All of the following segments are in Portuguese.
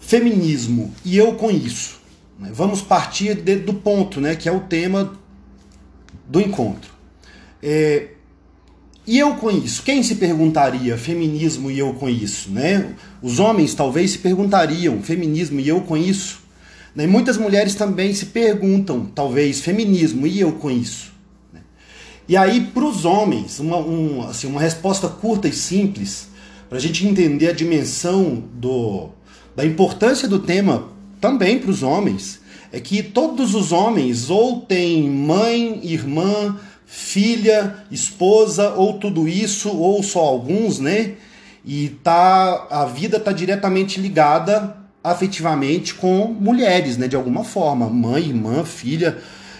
Feminismo e eu com isso. Né? Vamos partir de, do ponto, né, que é o tema do encontro. É, e eu com isso? Quem se perguntaria feminismo e eu com isso? Né? Os homens talvez se perguntariam feminismo e eu com isso. Né? Muitas mulheres também se perguntam, talvez, feminismo e eu com isso. Né? E aí, para os homens, uma, um, assim, uma resposta curta e simples, para a gente entender a dimensão do, da importância do tema também para os homens, é que todos os homens ou têm mãe, irmã, filha, esposa, ou tudo isso, ou só alguns, né? E tá, a vida tá diretamente ligada afetivamente com mulheres, né? De alguma forma, mãe, irmã, filha,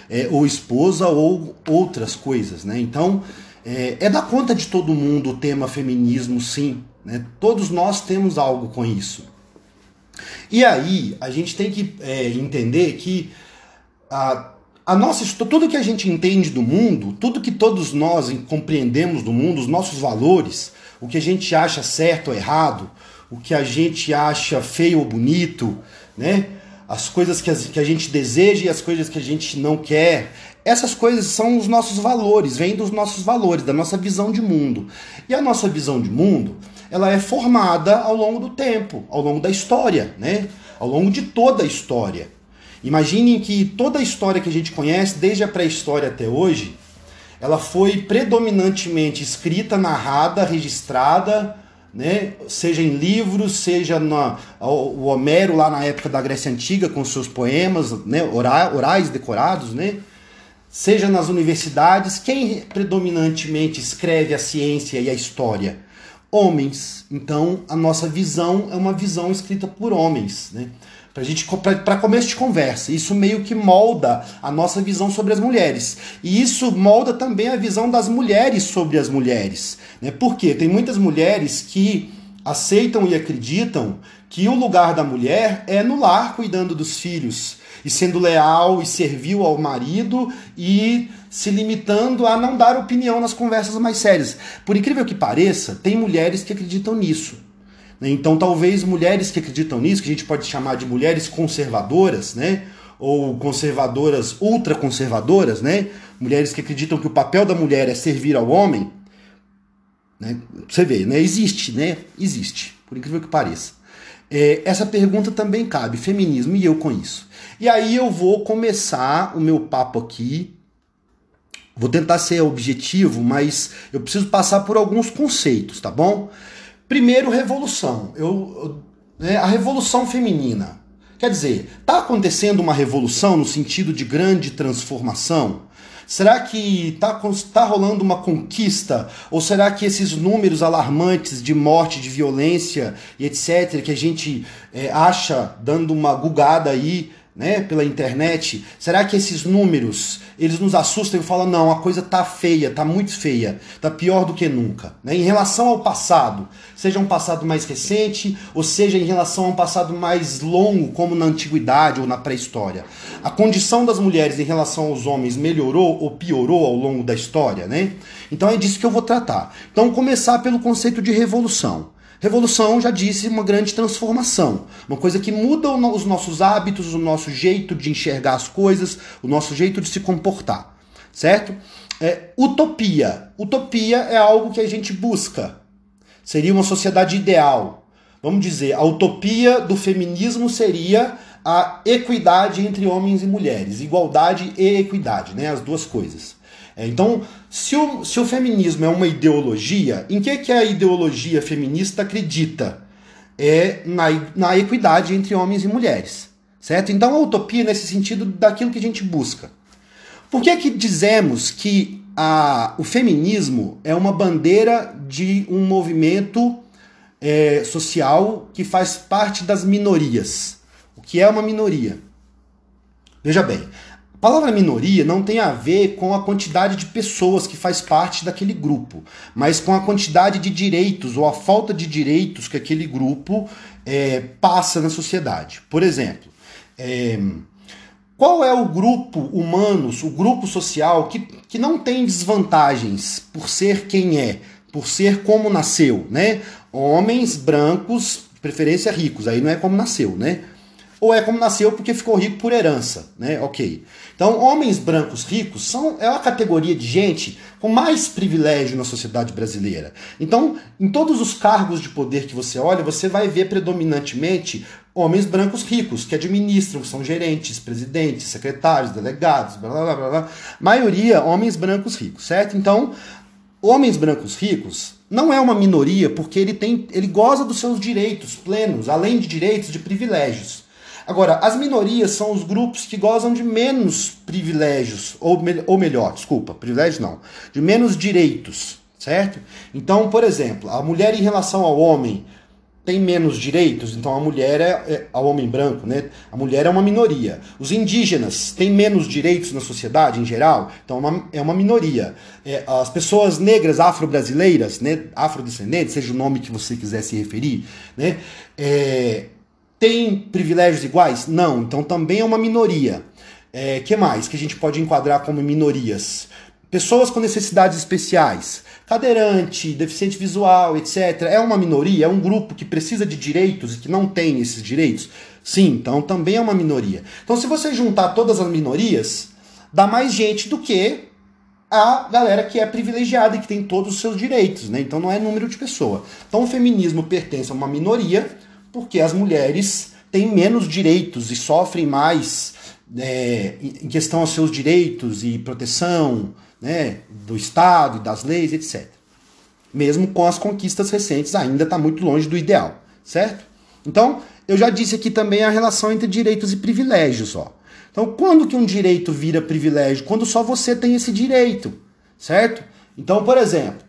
é, ou esposa, ou outras coisas, né? Então, é, é da conta de todo mundo o tema feminismo, sim. Né? Todos nós temos algo com isso. E aí, a gente tem que é, entender que a a nossa tudo que a gente entende do mundo, tudo que todos nós compreendemos do mundo, os nossos valores, o que a gente acha certo ou errado, o que a gente acha feio ou bonito, né? As coisas que, que a gente deseja e as coisas que a gente não quer. Essas coisas são os nossos valores, vêm dos nossos valores, da nossa visão de mundo. E a nossa visão de mundo, ela é formada ao longo do tempo, ao longo da história, né? Ao longo de toda a história. Imaginem que toda a história que a gente conhece, desde a pré-história até hoje, ela foi predominantemente escrita, narrada, registrada, né? seja em livros, seja na, o Homero lá na época da Grécia Antiga com seus poemas né? orais decorados, né? seja nas universidades. Quem predominantemente escreve a ciência e a história? Homens. Então a nossa visão é uma visão escrita por homens. Né? Pra gente para começo de conversa. Isso meio que molda a nossa visão sobre as mulheres. E isso molda também a visão das mulheres sobre as mulheres. Né? Porque tem muitas mulheres que aceitam e acreditam que o lugar da mulher é no lar cuidando dos filhos e sendo leal e servil ao marido e se limitando a não dar opinião nas conversas mais sérias. Por incrível que pareça, tem mulheres que acreditam nisso. Né? Então, talvez mulheres que acreditam nisso, que a gente pode chamar de mulheres conservadoras, né? ou conservadoras ultraconservadoras, né? mulheres que acreditam que o papel da mulher é servir ao homem, né? você vê, né? existe, né? existe, por incrível que pareça. É, essa pergunta também cabe, feminismo e eu com isso. E aí eu vou começar o meu papo aqui. Vou tentar ser objetivo, mas eu preciso passar por alguns conceitos, tá bom? Primeiro, revolução. Eu, né, a revolução feminina. Quer dizer, está acontecendo uma revolução no sentido de grande transformação? Será que está tá rolando uma conquista? Ou será que esses números alarmantes de morte, de violência e etc., que a gente é, acha dando uma gugada aí né, pela internet, será que esses números eles nos assustam e falam não, a coisa tá feia, tá muito feia, tá pior do que nunca, né? Em relação ao passado, seja um passado mais recente ou seja em relação a um passado mais longo, como na antiguidade ou na pré-história, a condição das mulheres em relação aos homens melhorou ou piorou ao longo da história, né? Então é disso que eu vou tratar. Então começar pelo conceito de revolução. Revolução, já disse, uma grande transformação. Uma coisa que muda os nossos hábitos, o nosso jeito de enxergar as coisas, o nosso jeito de se comportar. Certo? É, utopia. Utopia é algo que a gente busca. Seria uma sociedade ideal. Vamos dizer, a utopia do feminismo seria a equidade entre homens e mulheres. Igualdade e equidade, né? As duas coisas. É, então, se o, se o feminismo é uma ideologia, em que, que a ideologia feminista acredita? É na, na equidade entre homens e mulheres. Certo? Então a utopia nesse sentido daquilo que a gente busca. Por que, que dizemos que a, o feminismo é uma bandeira de um movimento é, social que faz parte das minorias? O que é uma minoria? Veja bem, a palavra minoria não tem a ver com a quantidade de pessoas que faz parte daquele grupo, mas com a quantidade de direitos ou a falta de direitos que aquele grupo é, passa na sociedade. Por exemplo, é, qual é o grupo humano, o grupo social que, que não tem desvantagens por ser quem é, por ser como nasceu, né? Homens brancos preferência ricos, aí não é como nasceu, né? Ou é como nasceu porque ficou rico por herança, né? Ok. Então, homens brancos ricos são é uma categoria de gente com mais privilégio na sociedade brasileira. Então, em todos os cargos de poder que você olha, você vai ver predominantemente homens brancos ricos que administram, são gerentes, presidentes, secretários, delegados, blá blá blá blá. Maioria homens brancos ricos, certo? Então, homens brancos ricos não é uma minoria porque ele tem, ele goza dos seus direitos plenos, além de direitos, de privilégios. Agora, as minorias são os grupos que gozam de menos privilégios, ou, me, ou melhor, desculpa, privilégios não, de menos direitos, certo? Então, por exemplo, a mulher em relação ao homem tem menos direitos, então a mulher é, é ao homem branco, né? A mulher é uma minoria. Os indígenas têm menos direitos na sociedade em geral, então é uma, é uma minoria. É, as pessoas negras afro-brasileiras, né? Afrodescendentes, seja o nome que você quiser se referir, né? É, tem privilégios iguais? Não, então também é uma minoria. É, que mais que a gente pode enquadrar como minorias? Pessoas com necessidades especiais, cadeirante, deficiente visual, etc. É uma minoria? É um grupo que precisa de direitos e que não tem esses direitos? Sim, então também é uma minoria. Então, se você juntar todas as minorias, dá mais gente do que a galera que é privilegiada e que tem todos os seus direitos, né? Então não é número de pessoa. Então o feminismo pertence a uma minoria porque as mulheres têm menos direitos e sofrem mais é, em questão aos seus direitos e proteção né, do Estado e das leis, etc. Mesmo com as conquistas recentes, ainda está muito longe do ideal, certo? Então, eu já disse aqui também a relação entre direitos e privilégios. Ó. Então, quando que um direito vira privilégio? Quando só você tem esse direito, certo? Então, por exemplo,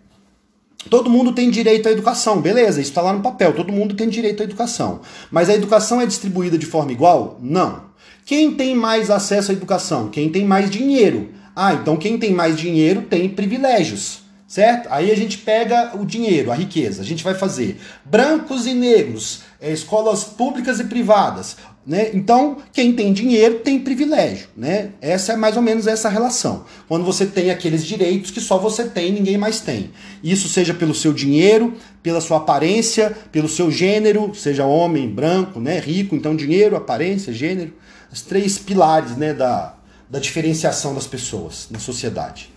Todo mundo tem direito à educação, beleza, isso está lá no papel, todo mundo tem direito à educação. Mas a educação é distribuída de forma igual? Não. Quem tem mais acesso à educação? Quem tem mais dinheiro. Ah, então quem tem mais dinheiro tem privilégios, certo? Aí a gente pega o dinheiro, a riqueza, a gente vai fazer brancos e negros, é, escolas públicas e privadas. Né? Então, quem tem dinheiro tem privilégio. Né? Essa é mais ou menos essa relação. Quando você tem aqueles direitos que só você tem ninguém mais tem. Isso seja pelo seu dinheiro, pela sua aparência, pelo seu gênero, seja homem, branco, né? rico, então dinheiro, aparência, gênero. Os três pilares né, da, da diferenciação das pessoas na sociedade.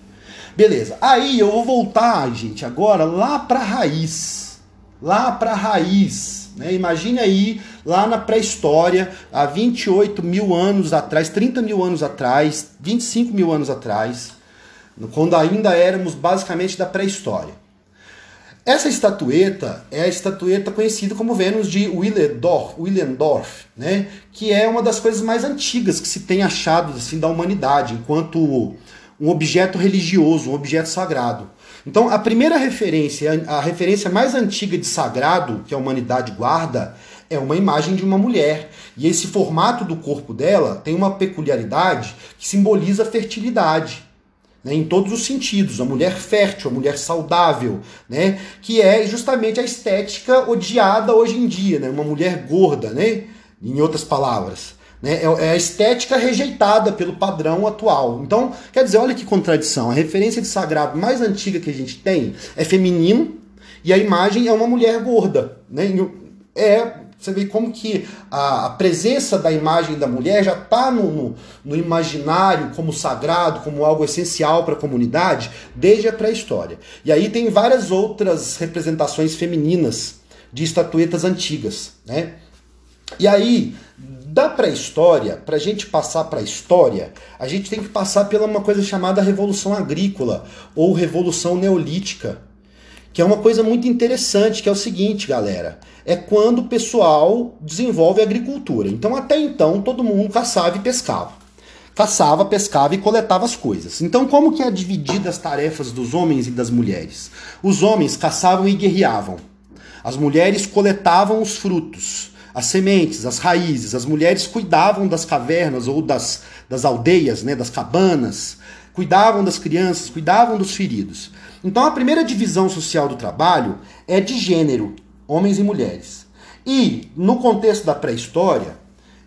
Beleza. Aí eu vou voltar, gente, agora lá para a raiz. Lá para a raiz né? Imagine aí, lá na pré-história, há 28 mil anos atrás, 30 mil anos atrás, 25 mil anos atrás, quando ainda éramos basicamente da pré-história. Essa estatueta é a estatueta conhecida como Vênus de Willendorf, Willendorf né? que é uma das coisas mais antigas que se tem achado assim, da humanidade, enquanto um objeto religioso, um objeto sagrado. Então, a primeira referência, a referência mais antiga de sagrado que a humanidade guarda, é uma imagem de uma mulher. E esse formato do corpo dela tem uma peculiaridade que simboliza fertilidade. Né, em todos os sentidos, a mulher fértil, a mulher saudável, né, que é justamente a estética odiada hoje em dia, né, uma mulher gorda, né, em outras palavras. Né? É, é a estética rejeitada pelo padrão atual. Então, quer dizer, olha que contradição. A referência de sagrado mais antiga que a gente tem é feminino e a imagem é uma mulher gorda. Né? É, você vê como que a, presença da imagem da mulher já está no, no, no, imaginário como sagrado, como algo essencial para a comunidade, desde a pré-história. E aí tem várias outras representações femininas de estatuetas antigas. Né? E aí, da pré-história, para a gente passar para a história, a gente tem que passar pela uma coisa chamada Revolução Agrícola ou Revolução Neolítica, que é uma coisa muito interessante, que é o seguinte, galera, é quando o pessoal desenvolve agricultura. Então, até então, todo mundo caçava e pescava. Caçava, pescava e coletava as coisas. Então, como que é dividida as tarefas dos homens e das mulheres? Os homens caçavam e guerreavam. As mulheres coletavam os frutos as sementes, as raízes. As mulheres cuidavam das cavernas ou das, das aldeias, né, das cabanas, cuidavam das crianças, cuidavam dos feridos. Então a primeira divisão social do trabalho é de gênero, homens e mulheres. E no contexto da pré-história,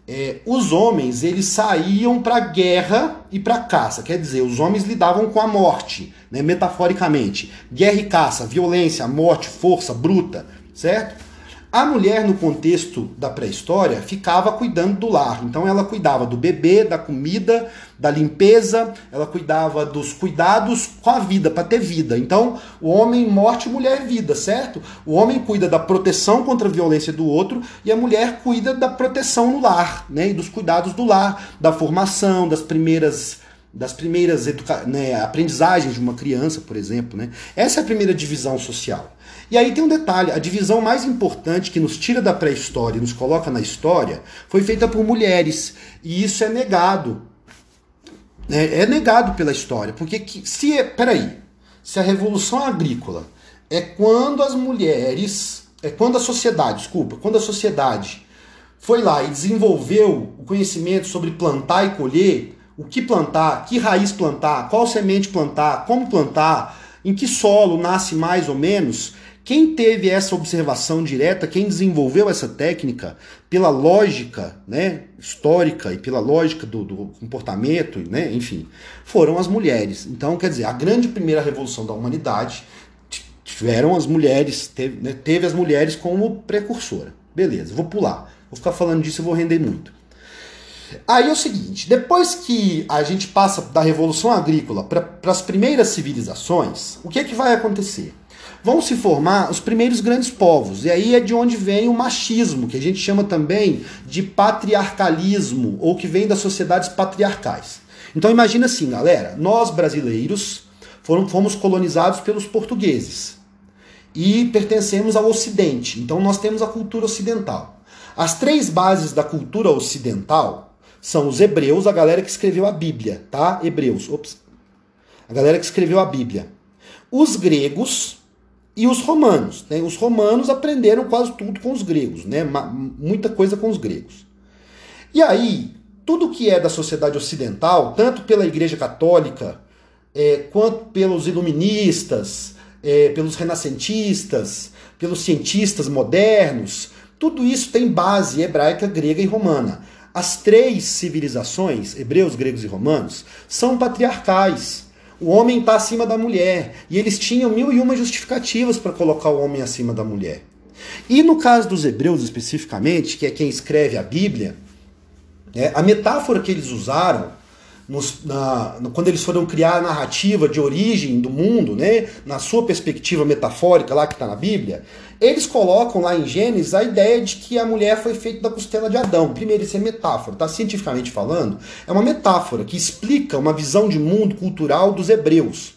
é, os homens eles saíam para guerra e para caça, quer dizer, os homens lidavam com a morte, né, metaforicamente, guerra e caça, violência, morte, força bruta, certo? A mulher, no contexto da pré-história, ficava cuidando do lar. Então, ela cuidava do bebê, da comida, da limpeza, ela cuidava dos cuidados com a vida, para ter vida. Então, o homem morte, mulher vida, certo? O homem cuida da proteção contra a violência do outro e a mulher cuida da proteção no lar, né? E dos cuidados do lar, da formação, das primeiras das primeiras né, aprendizagens de uma criança, por exemplo. Né? Essa é a primeira divisão social. E aí tem um detalhe: a divisão mais importante que nos tira da pré-história e nos coloca na história foi feita por mulheres. E isso é negado. É, é negado pela história. Porque se. É, peraí. Se a revolução agrícola é quando as mulheres. É quando a sociedade, desculpa, quando a sociedade foi lá e desenvolveu o conhecimento sobre plantar e colher, o que plantar, que raiz plantar, qual semente plantar, como plantar, em que solo nasce mais ou menos. Quem teve essa observação direta, quem desenvolveu essa técnica, pela lógica né, histórica e pela lógica do, do comportamento, né, enfim, foram as mulheres. Então, quer dizer, a grande primeira revolução da humanidade tiveram as mulheres, teve, né, teve as mulheres como precursora. Beleza, vou pular. Vou ficar falando disso e vou render muito. Aí é o seguinte: depois que a gente passa da Revolução Agrícola para as primeiras civilizações, o que é que vai acontecer? Vão se formar os primeiros grandes povos, e aí é de onde vem o machismo, que a gente chama também de patriarcalismo, ou que vem das sociedades patriarcais. Então imagina assim, galera: nós brasileiros foram, fomos colonizados pelos portugueses e pertencemos ao Ocidente, então nós temos a cultura ocidental. As três bases da cultura ocidental são os hebreus, a galera que escreveu a Bíblia, tá? Hebreus, ops. A galera que escreveu a Bíblia. Os gregos e os romanos. Né? Os romanos aprenderam quase tudo com os gregos, né? Muita coisa com os gregos. E aí, tudo que é da sociedade ocidental, tanto pela Igreja Católica, é, quanto pelos iluministas, é, pelos renascentistas, pelos cientistas modernos, tudo isso tem base hebraica, grega e romana. As três civilizações, hebreus, gregos e romanos, são patriarcais. O homem está acima da mulher. E eles tinham mil e uma justificativas para colocar o homem acima da mulher. E no caso dos hebreus especificamente, que é quem escreve a Bíblia, é, a metáfora que eles usaram nos, na, quando eles foram criar a narrativa de origem do mundo, né, na sua perspectiva metafórica lá que está na Bíblia, eles colocam lá em Gênesis a ideia de que a mulher foi feita da costela de Adão. Primeiro, isso é metáfora, tá? Cientificamente falando, é uma metáfora que explica uma visão de mundo cultural dos hebreus.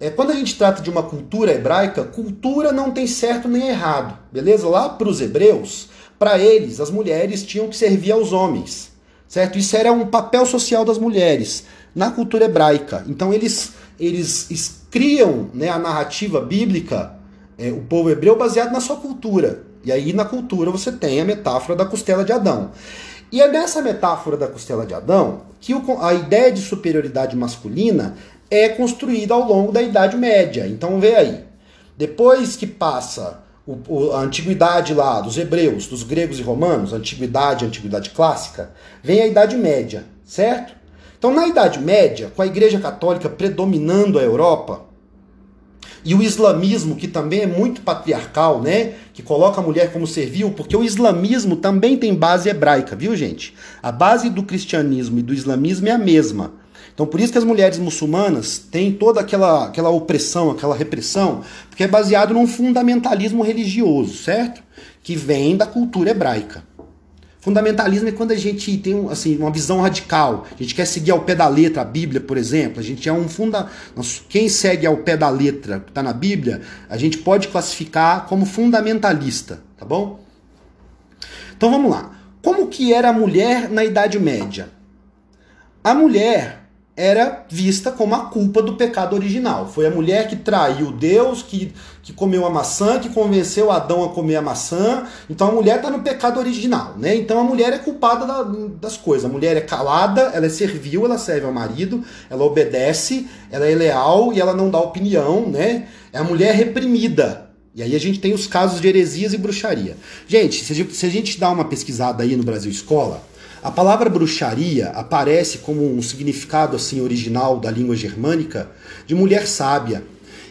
É, quando a gente trata de uma cultura hebraica, cultura não tem certo nem errado, beleza? Lá para os hebreus, para eles, as mulheres tinham que servir aos homens certo? Isso era um papel social das mulheres na cultura hebraica. Então eles, eles criam né, a narrativa bíblica, é, o povo hebreu, baseado na sua cultura. E aí na cultura você tem a metáfora da costela de Adão. E é nessa metáfora da costela de Adão que o, a ideia de superioridade masculina é construída ao longo da Idade Média. Então vê aí. Depois que passa o, a antiguidade lá dos hebreus, dos gregos e romanos, antiguidade, antiguidade clássica, vem a Idade Média, certo? Então, na Idade Média, com a Igreja Católica predominando a Europa, e o islamismo, que também é muito patriarcal, né? Que coloca a mulher como servil, porque o islamismo também tem base hebraica, viu, gente? A base do cristianismo e do islamismo é a mesma. Então por isso que as mulheres muçulmanas têm toda aquela, aquela opressão, aquela repressão, porque é baseado num fundamentalismo religioso, certo? Que vem da cultura hebraica. Fundamentalismo é quando a gente tem assim, uma visão radical. A gente quer seguir ao pé da letra a Bíblia, por exemplo. A gente é um funda. Quem segue ao pé da letra que está na Bíblia, a gente pode classificar como fundamentalista, tá bom? Então vamos lá. Como que era a mulher na Idade Média? A mulher era vista como a culpa do pecado original. Foi a mulher que traiu Deus, que, que comeu a maçã, que convenceu Adão a comer a maçã. Então a mulher está no pecado original, né? Então a mulher é culpada da, das coisas. A mulher é calada, ela é servil, ela serve ao marido, ela obedece, ela é leal e ela não dá opinião, né? É a mulher reprimida. E aí a gente tem os casos de heresias e bruxaria. Gente, se a gente dá uma pesquisada aí no Brasil Escola, a palavra bruxaria aparece como um significado assim original da língua germânica de mulher sábia.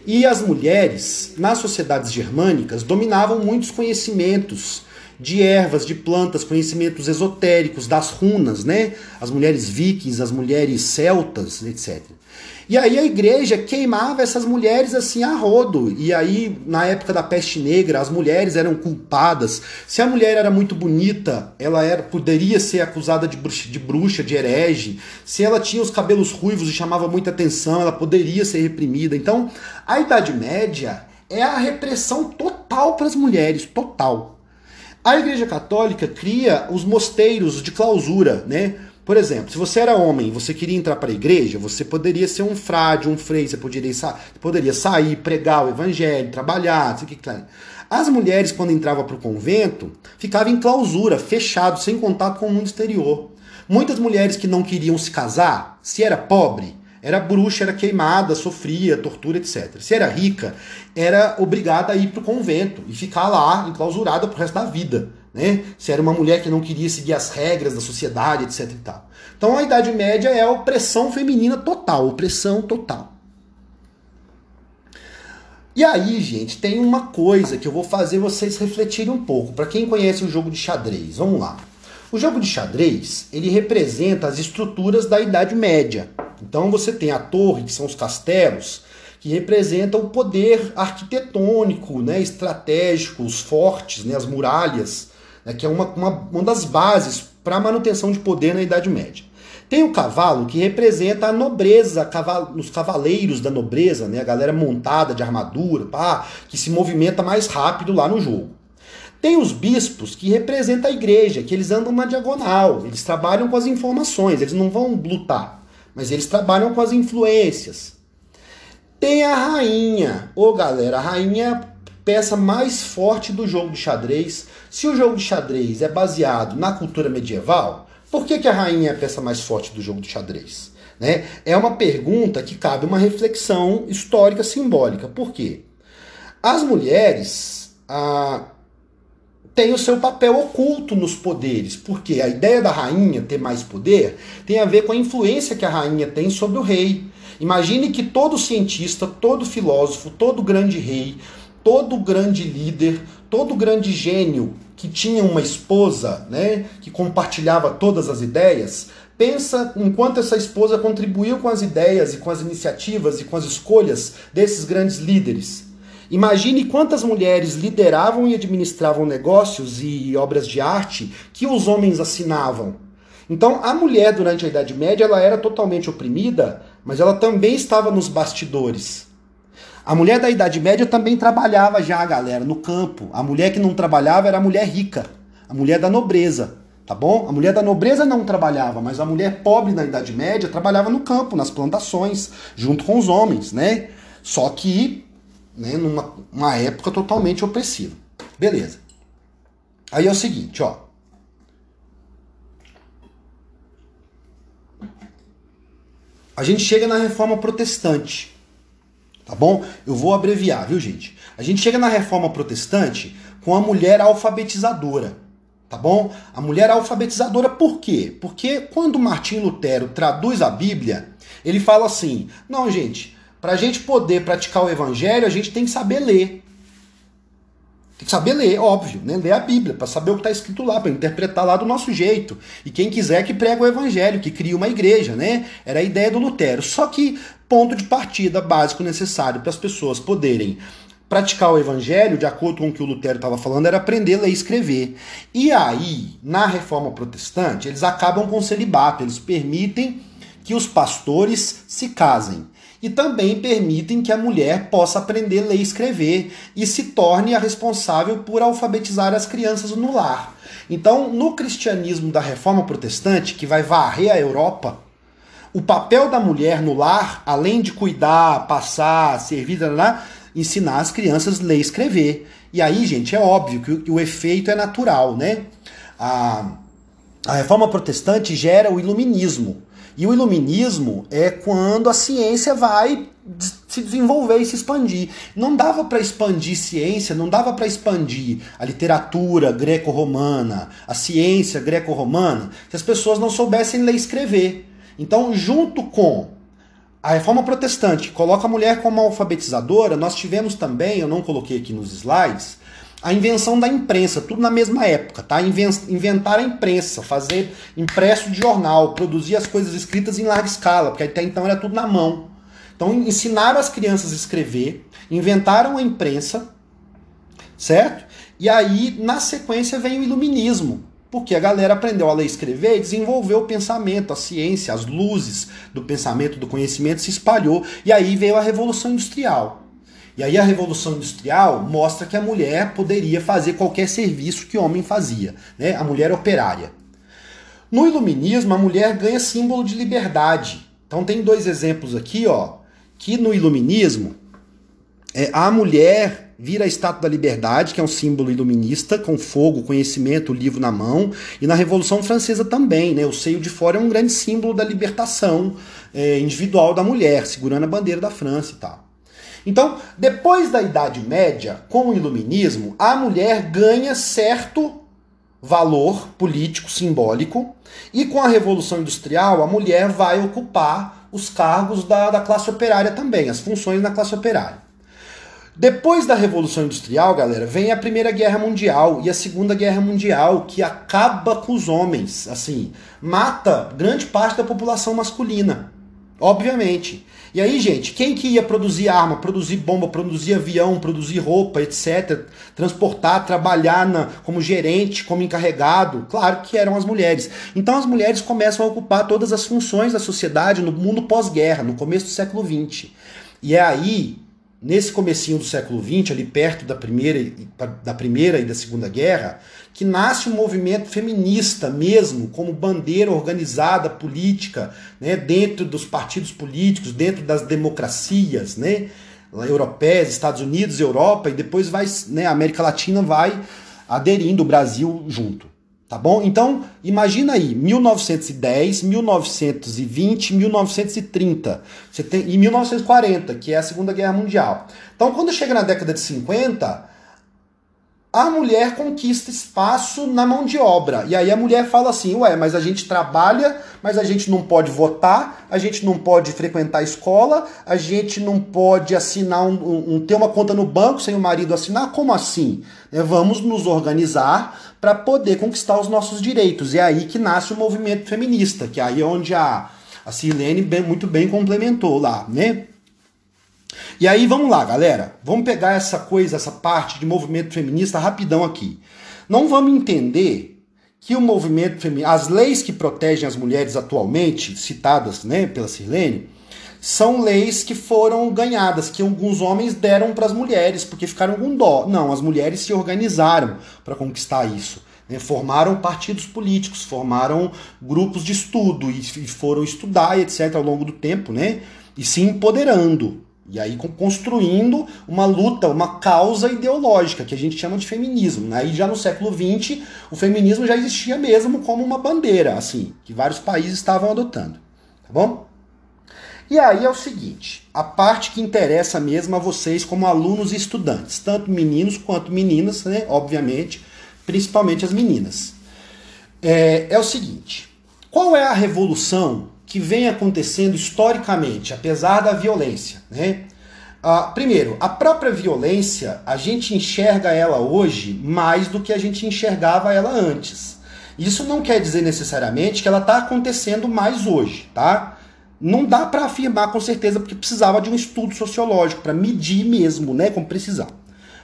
E as mulheres, nas sociedades germânicas, dominavam muitos conhecimentos de ervas, de plantas, conhecimentos esotéricos, das runas, né? As mulheres vikings, as mulheres celtas, etc. E aí a igreja queimava essas mulheres assim a rodo. E aí, na época da peste negra, as mulheres eram culpadas. Se a mulher era muito bonita, ela era, poderia ser acusada de bruxa, de bruxa, de herege. Se ela tinha os cabelos ruivos e chamava muita atenção, ela poderia ser reprimida. Então, a Idade Média é a repressão total para as mulheres, total. A Igreja Católica cria os mosteiros de clausura, né? Por exemplo, se você era homem e você queria entrar para a igreja, você poderia ser um frade, um frei, você poderia, sa poderia sair, pregar o evangelho, trabalhar, sei que que tá. As mulheres, quando entravam para o convento, ficavam em clausura, fechado, sem contato com o mundo exterior. Muitas mulheres que não queriam se casar, se era pobre, era bruxa, era queimada, sofria, tortura, etc. Se era rica, era obrigada a ir para o convento e ficar lá, enclausurada pro resto da vida né? Se era uma mulher que não queria seguir as regras da sociedade, etc e tal. Então a Idade Média é a opressão feminina total, opressão total. E aí, gente, tem uma coisa que eu vou fazer vocês refletirem um pouco. Para quem conhece o jogo de xadrez, vamos lá. O jogo de xadrez, ele representa as estruturas da Idade Média. Então você tem a torre, que são os castelos, que representam o poder arquitetônico, né, estratégico, os fortes, né, as muralhas né, que é uma, uma, uma das bases para a manutenção de poder na Idade Média. Tem o cavalo que representa a nobreza, caval os cavaleiros da nobreza, né, a galera montada de armadura, pá, que se movimenta mais rápido lá no jogo. Tem os bispos que representam a igreja, que eles andam na diagonal, eles trabalham com as informações, eles não vão lutar, mas eles trabalham com as influências. Tem a rainha. Ô galera, a rainha peça mais forte do jogo de xadrez. Se o jogo de xadrez é baseado na cultura medieval, por que, que a rainha é a peça mais forte do jogo de xadrez? Né? É uma pergunta que cabe uma reflexão histórica simbólica. Por quê? As mulheres ah, têm o seu papel oculto nos poderes, porque a ideia da rainha ter mais poder tem a ver com a influência que a rainha tem sobre o rei. Imagine que todo cientista, todo filósofo, todo grande rei, todo grande líder, todo grande gênio que tinha uma esposa, né, que compartilhava todas as ideias, pensa enquanto essa esposa contribuiu com as ideias e com as iniciativas e com as escolhas desses grandes líderes. Imagine quantas mulheres lideravam e administravam negócios e obras de arte que os homens assinavam. Então, a mulher durante a Idade Média ela era totalmente oprimida, mas ela também estava nos bastidores. A mulher da Idade Média também trabalhava já, galera, no campo. A mulher que não trabalhava era a mulher rica, a mulher da nobreza, tá bom? A mulher da nobreza não trabalhava, mas a mulher pobre na Idade Média trabalhava no campo, nas plantações, junto com os homens, né? Só que, né, numa uma época totalmente opressiva. Beleza. Aí é o seguinte, ó. A gente chega na reforma protestante tá bom? Eu vou abreviar, viu, gente? A gente chega na reforma protestante com a mulher alfabetizadora, tá bom? A mulher alfabetizadora por quê? Porque quando Martim Lutero traduz a Bíblia, ele fala assim: não, gente, para a gente poder praticar o evangelho, a gente tem que saber ler. Tem que saber ler, óbvio, né? Ler a Bíblia, para saber o que está escrito lá, para interpretar lá do nosso jeito. E quem quiser que prega o evangelho, que cria uma igreja, né? Era a ideia do Lutero. Só que ponto de partida básico necessário para as pessoas poderem praticar o evangelho, de acordo com o que o Lutero estava falando, era aprender a ler e escrever. E aí, na reforma protestante, eles acabam com o celibato, eles permitem que os pastores se casem e também permitem que a mulher possa aprender a ler e escrever e se torne a responsável por alfabetizar as crianças no lar. Então, no cristianismo da reforma protestante, que vai varrer a Europa, o papel da mulher no lar, além de cuidar, passar, servir, lá, ensinar as crianças a ler e escrever. E aí, gente, é óbvio que o, que o efeito é natural, né? A, a reforma protestante gera o iluminismo. E o iluminismo é quando a ciência vai se desenvolver e se expandir. Não dava para expandir ciência, não dava para expandir a literatura greco-romana, a ciência greco-romana, se as pessoas não soubessem ler e escrever. Então, junto com a reforma protestante coloca a mulher como alfabetizadora, nós tivemos também, eu não coloquei aqui nos slides, a invenção da imprensa, tudo na mesma época, tá? Inventar a imprensa, fazer impresso de jornal, produzir as coisas escritas em larga escala, porque até então era tudo na mão. Então ensinaram as crianças a escrever, inventaram a imprensa, certo? E aí, na sequência, vem o iluminismo, porque a galera aprendeu a ler e escrever e desenvolveu o pensamento, a ciência, as luzes do pensamento, do conhecimento se espalhou, e aí veio a Revolução Industrial. E aí a Revolução Industrial mostra que a mulher poderia fazer qualquer serviço que o homem fazia, né? a mulher operária. No Iluminismo, a mulher ganha símbolo de liberdade. Então tem dois exemplos aqui, ó, que no Iluminismo é, a mulher vira a estátua da liberdade, que é um símbolo iluminista, com fogo, conhecimento, livro na mão, e na Revolução Francesa também, né? O seio de fora é um grande símbolo da libertação é, individual da mulher, segurando a bandeira da França e tal. Então, depois da Idade Média, com o Iluminismo, a mulher ganha certo valor político simbólico, e com a Revolução Industrial, a mulher vai ocupar os cargos da, da classe operária também, as funções na classe operária. Depois da Revolução Industrial, galera, vem a Primeira Guerra Mundial e a Segunda Guerra Mundial, que acaba com os homens, assim, mata grande parte da população masculina, obviamente. E aí, gente, quem que ia produzir arma, produzir bomba, produzir avião, produzir roupa, etc., transportar, trabalhar na, como gerente, como encarregado? Claro que eram as mulheres. Então as mulheres começam a ocupar todas as funções da sociedade no mundo pós-guerra, no começo do século XX. E é aí nesse comecinho do século XX, ali perto da primeira, da primeira e da segunda guerra, que nasce um movimento feminista mesmo, como bandeira organizada política, né, dentro dos partidos políticos, dentro das democracias, né, europeias, Estados Unidos, Europa, e depois vai, né, a América Latina vai aderindo o Brasil junto. Tá bom? Então, imagina aí, 1910, 1920, 1930 você tem, e 1940, que é a Segunda Guerra Mundial. Então, quando chega na década de 50, a mulher conquista espaço na mão de obra. E aí a mulher fala assim: ué, mas a gente trabalha, mas a gente não pode votar, a gente não pode frequentar a escola, a gente não pode assinar um, um, um ter uma conta no banco sem o marido assinar. Como assim? É, vamos nos organizar para poder conquistar os nossos direitos. E é aí que nasce o movimento feminista, que é aí é onde a, a Silene bem, muito bem complementou lá, né? E aí vamos lá, galera. Vamos pegar essa coisa, essa parte de movimento feminista rapidão aqui. Não vamos entender que o movimento feminista, as leis que protegem as mulheres atualmente, citadas né, pela Sirlene, são leis que foram ganhadas, que alguns homens deram para as mulheres, porque ficaram com dó. Não, as mulheres se organizaram para conquistar isso. Né? Formaram partidos políticos, formaram grupos de estudo e, foram estudar, etc., ao longo do tempo, né? E se empoderando. E aí construindo uma luta, uma causa ideológica, que a gente chama de feminismo. Aí né? já no século XX, o feminismo já existia mesmo como uma bandeira, assim, que vários países estavam adotando. Tá bom? E aí é o seguinte, a parte que interessa mesmo a vocês como alunos e estudantes, tanto meninos quanto meninas, né? Obviamente, principalmente as meninas. É, é o seguinte, qual é a revolução que vem acontecendo historicamente, apesar da violência. Né? Ah, primeiro, a própria violência, a gente enxerga ela hoje mais do que a gente enxergava ela antes. Isso não quer dizer necessariamente que ela está acontecendo mais hoje, tá? Não dá para afirmar com certeza, porque precisava de um estudo sociológico para medir mesmo, né, como precisar.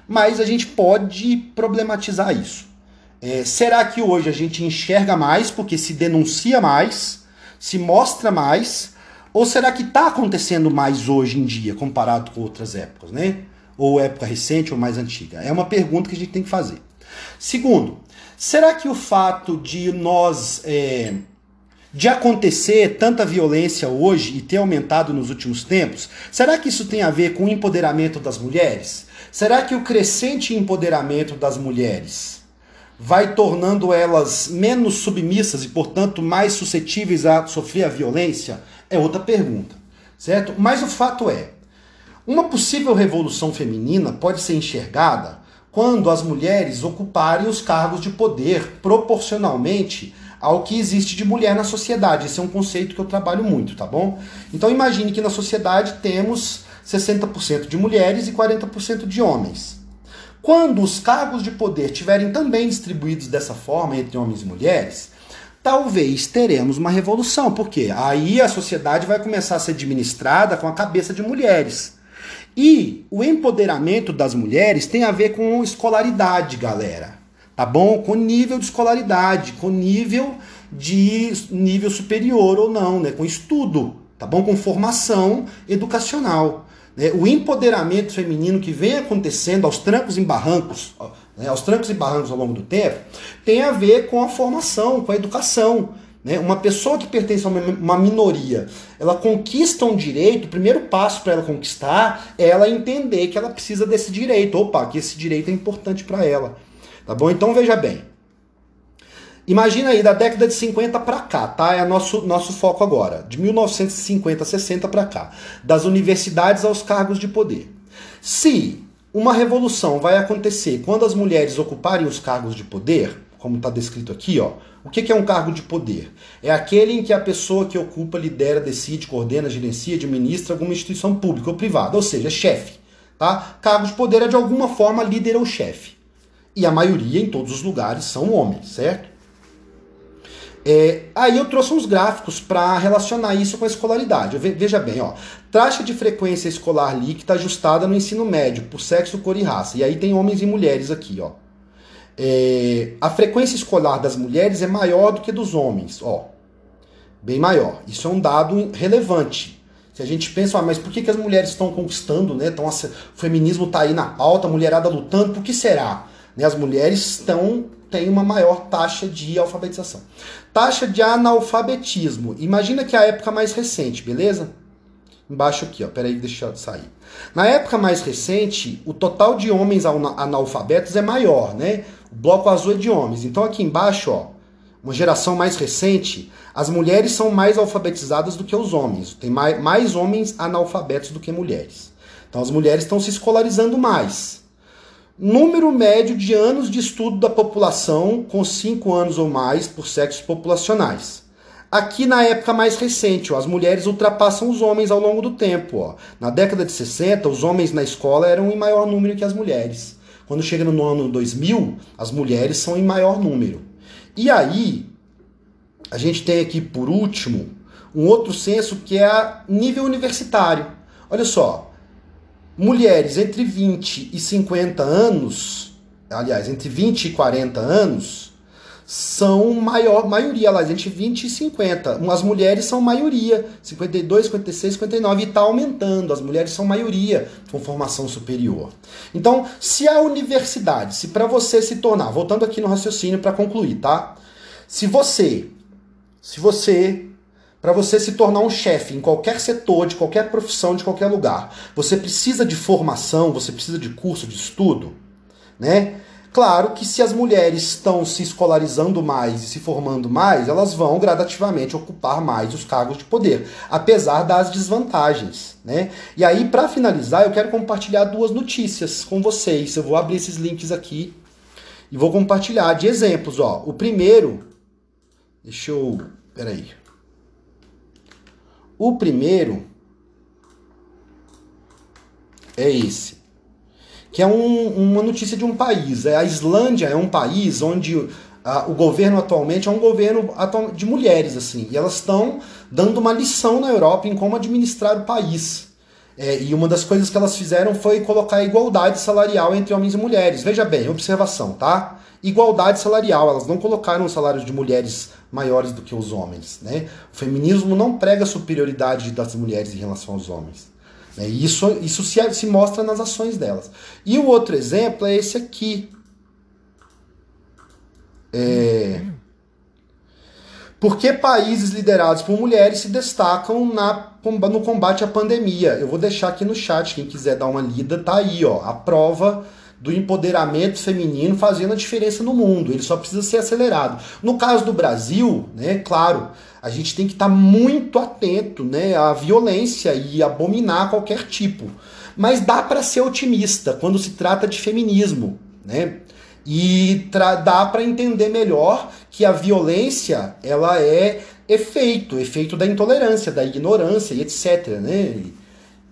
Mas a gente pode problematizar isso. É, será que hoje a gente enxerga mais porque se denuncia mais? Se mostra mais? Ou será que está acontecendo mais hoje em dia, comparado com outras épocas, né? Ou época recente ou mais antiga? É uma pergunta que a gente tem que fazer. Segundo, será que o fato de nós. É, de acontecer tanta violência hoje e ter aumentado nos últimos tempos, será que isso tem a ver com o empoderamento das mulheres? Será que o crescente empoderamento das mulheres vai tornando elas menos submissas e, portanto, mais suscetíveis a sofrer a violência? É outra pergunta, certo? Mas o fato é, uma possível revolução feminina pode ser enxergada quando as mulheres ocuparem os cargos de poder proporcionalmente ao que existe de mulher na sociedade. Esse é um conceito que eu trabalho muito, tá bom? Então imagine que na sociedade temos 60% de mulheres e 40% de homens. Quando os cargos de poder tiverem também distribuídos dessa forma entre homens e mulheres, talvez teremos uma revolução, porque aí a sociedade vai começar a ser administrada com a cabeça de mulheres. E o empoderamento das mulheres tem a ver com escolaridade, galera. Tá bom? Com nível de escolaridade, com nível de nível superior ou não, né? Com estudo, tá bom? Com formação educacional. Né? O empoderamento feminino que vem acontecendo aos trancos e barrancos, né? aos trancos e barrancos ao longo do tempo, tem a ver com a formação, com a educação. Né? Uma pessoa que pertence a uma minoria, ela conquista um direito, o primeiro passo para ela conquistar é ela entender que ela precisa desse direito. Opa, que esse direito é importante para ela. Tá bom? Então veja bem. Imagina aí da década de 50 para cá, tá? É nosso nosso foco agora, de 1950 60 para cá, das universidades aos cargos de poder. Se uma revolução vai acontecer quando as mulheres ocuparem os cargos de poder, como está descrito aqui, ó. O que é um cargo de poder? É aquele em que a pessoa que ocupa lidera, decide, coordena, gerencia, administra alguma instituição pública ou privada, ou seja, chefe. Tá? Cargo de poder é de alguma forma líder ou chefe. E a maioria em todos os lugares são homens, certo? É, aí eu trouxe uns gráficos para relacionar isso com a escolaridade. Veja bem, ó, taxa de frequência escolar líquida ajustada no ensino médio por sexo, cor e raça. E aí tem homens e mulheres aqui, ó. É, a frequência escolar das mulheres é maior do que dos homens, ó, bem maior. Isso é um dado relevante. Se a gente pensa, ah, mas por que, que as mulheres estão conquistando, né? Então, o feminismo está aí na pauta, a mulherada lutando, por que será? Né? As mulheres estão têm uma maior taxa de alfabetização. Taxa de analfabetismo. Imagina que é a época mais recente, beleza? Embaixo aqui, ó. Peraí, deixa eu sair. Na época mais recente, o total de homens analfabetos é maior, né? O bloco azul é de homens. Então aqui embaixo, ó, uma geração mais recente, as mulheres são mais alfabetizadas do que os homens. Tem mais homens analfabetos do que mulheres. Então as mulheres estão se escolarizando mais. Número médio de anos de estudo da população com 5 anos ou mais por sexos populacionais. Aqui na época mais recente, ó, as mulheres ultrapassam os homens ao longo do tempo. Ó. Na década de 60, os homens na escola eram em maior número que as mulheres. Quando chega no ano 2000, as mulheres são em maior número. E aí, a gente tem aqui, por último, um outro censo que é a nível universitário. Olha só, mulheres entre 20 e 50 anos, aliás, entre 20 e 40 anos, são maior maioria, aliás, entre 20 e 50. As mulheres são maioria, 52, 56, 59, e está aumentando. As mulheres são maioria com formação superior. Então, se a universidade, se para você se tornar, voltando aqui no raciocínio para concluir, tá? Se você, se você para você se tornar um chefe em qualquer setor, de qualquer profissão, de qualquer lugar, você precisa de formação, você precisa de curso, de estudo, né? Claro que se as mulheres estão se escolarizando mais e se formando mais, elas vão gradativamente ocupar mais os cargos de poder, apesar das desvantagens, né? E aí, para finalizar, eu quero compartilhar duas notícias com vocês. Eu vou abrir esses links aqui e vou compartilhar de exemplos, ó. O primeiro, deixa eu, peraí. O primeiro é esse, que é um, uma notícia de um país. É, a Islândia é um país onde a, o governo atualmente é um governo de mulheres, assim, e elas estão dando uma lição na Europa em como administrar o país. É, e uma das coisas que elas fizeram foi colocar a igualdade salarial entre homens e mulheres. Veja bem, observação, tá? Igualdade salarial, elas não colocaram os salários de mulheres maiores do que os homens. Né? O feminismo não prega superioridade das mulheres em relação aos homens. Né? Isso, isso se, se mostra nas ações delas. E o outro exemplo é esse aqui. É... Por que países liderados por mulheres se destacam na, no combate à pandemia? Eu vou deixar aqui no chat, quem quiser dar uma lida, tá aí, ó, a prova do empoderamento feminino fazendo a diferença no mundo. Ele só precisa ser acelerado. No caso do Brasil, né, claro, a gente tem que estar tá muito atento né, à violência e abominar qualquer tipo. Mas dá para ser otimista quando se trata de feminismo. né? E dá para entender melhor que a violência ela é efeito, efeito da intolerância, da ignorância e etc. Né?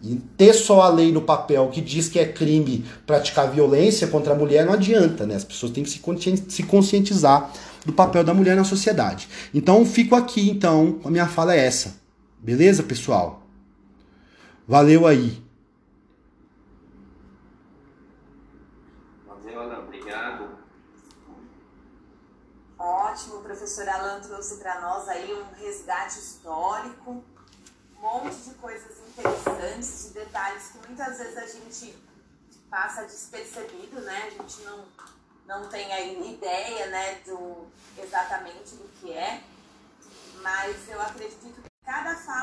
E ter só a lei no papel que diz que é crime praticar violência contra a mulher não adianta, né? As pessoas têm que se conscientizar do papel da mulher na sociedade. Então fico aqui, então, a minha fala é essa. Beleza, pessoal? Valeu aí. ótimo, o professor Alan trouxe para nós aí um resgate histórico, um monte de coisas interessantes, de detalhes que muitas vezes a gente passa despercebido, né? A gente não, não tem aí ideia, né, do exatamente do que é, mas eu acredito que cada fala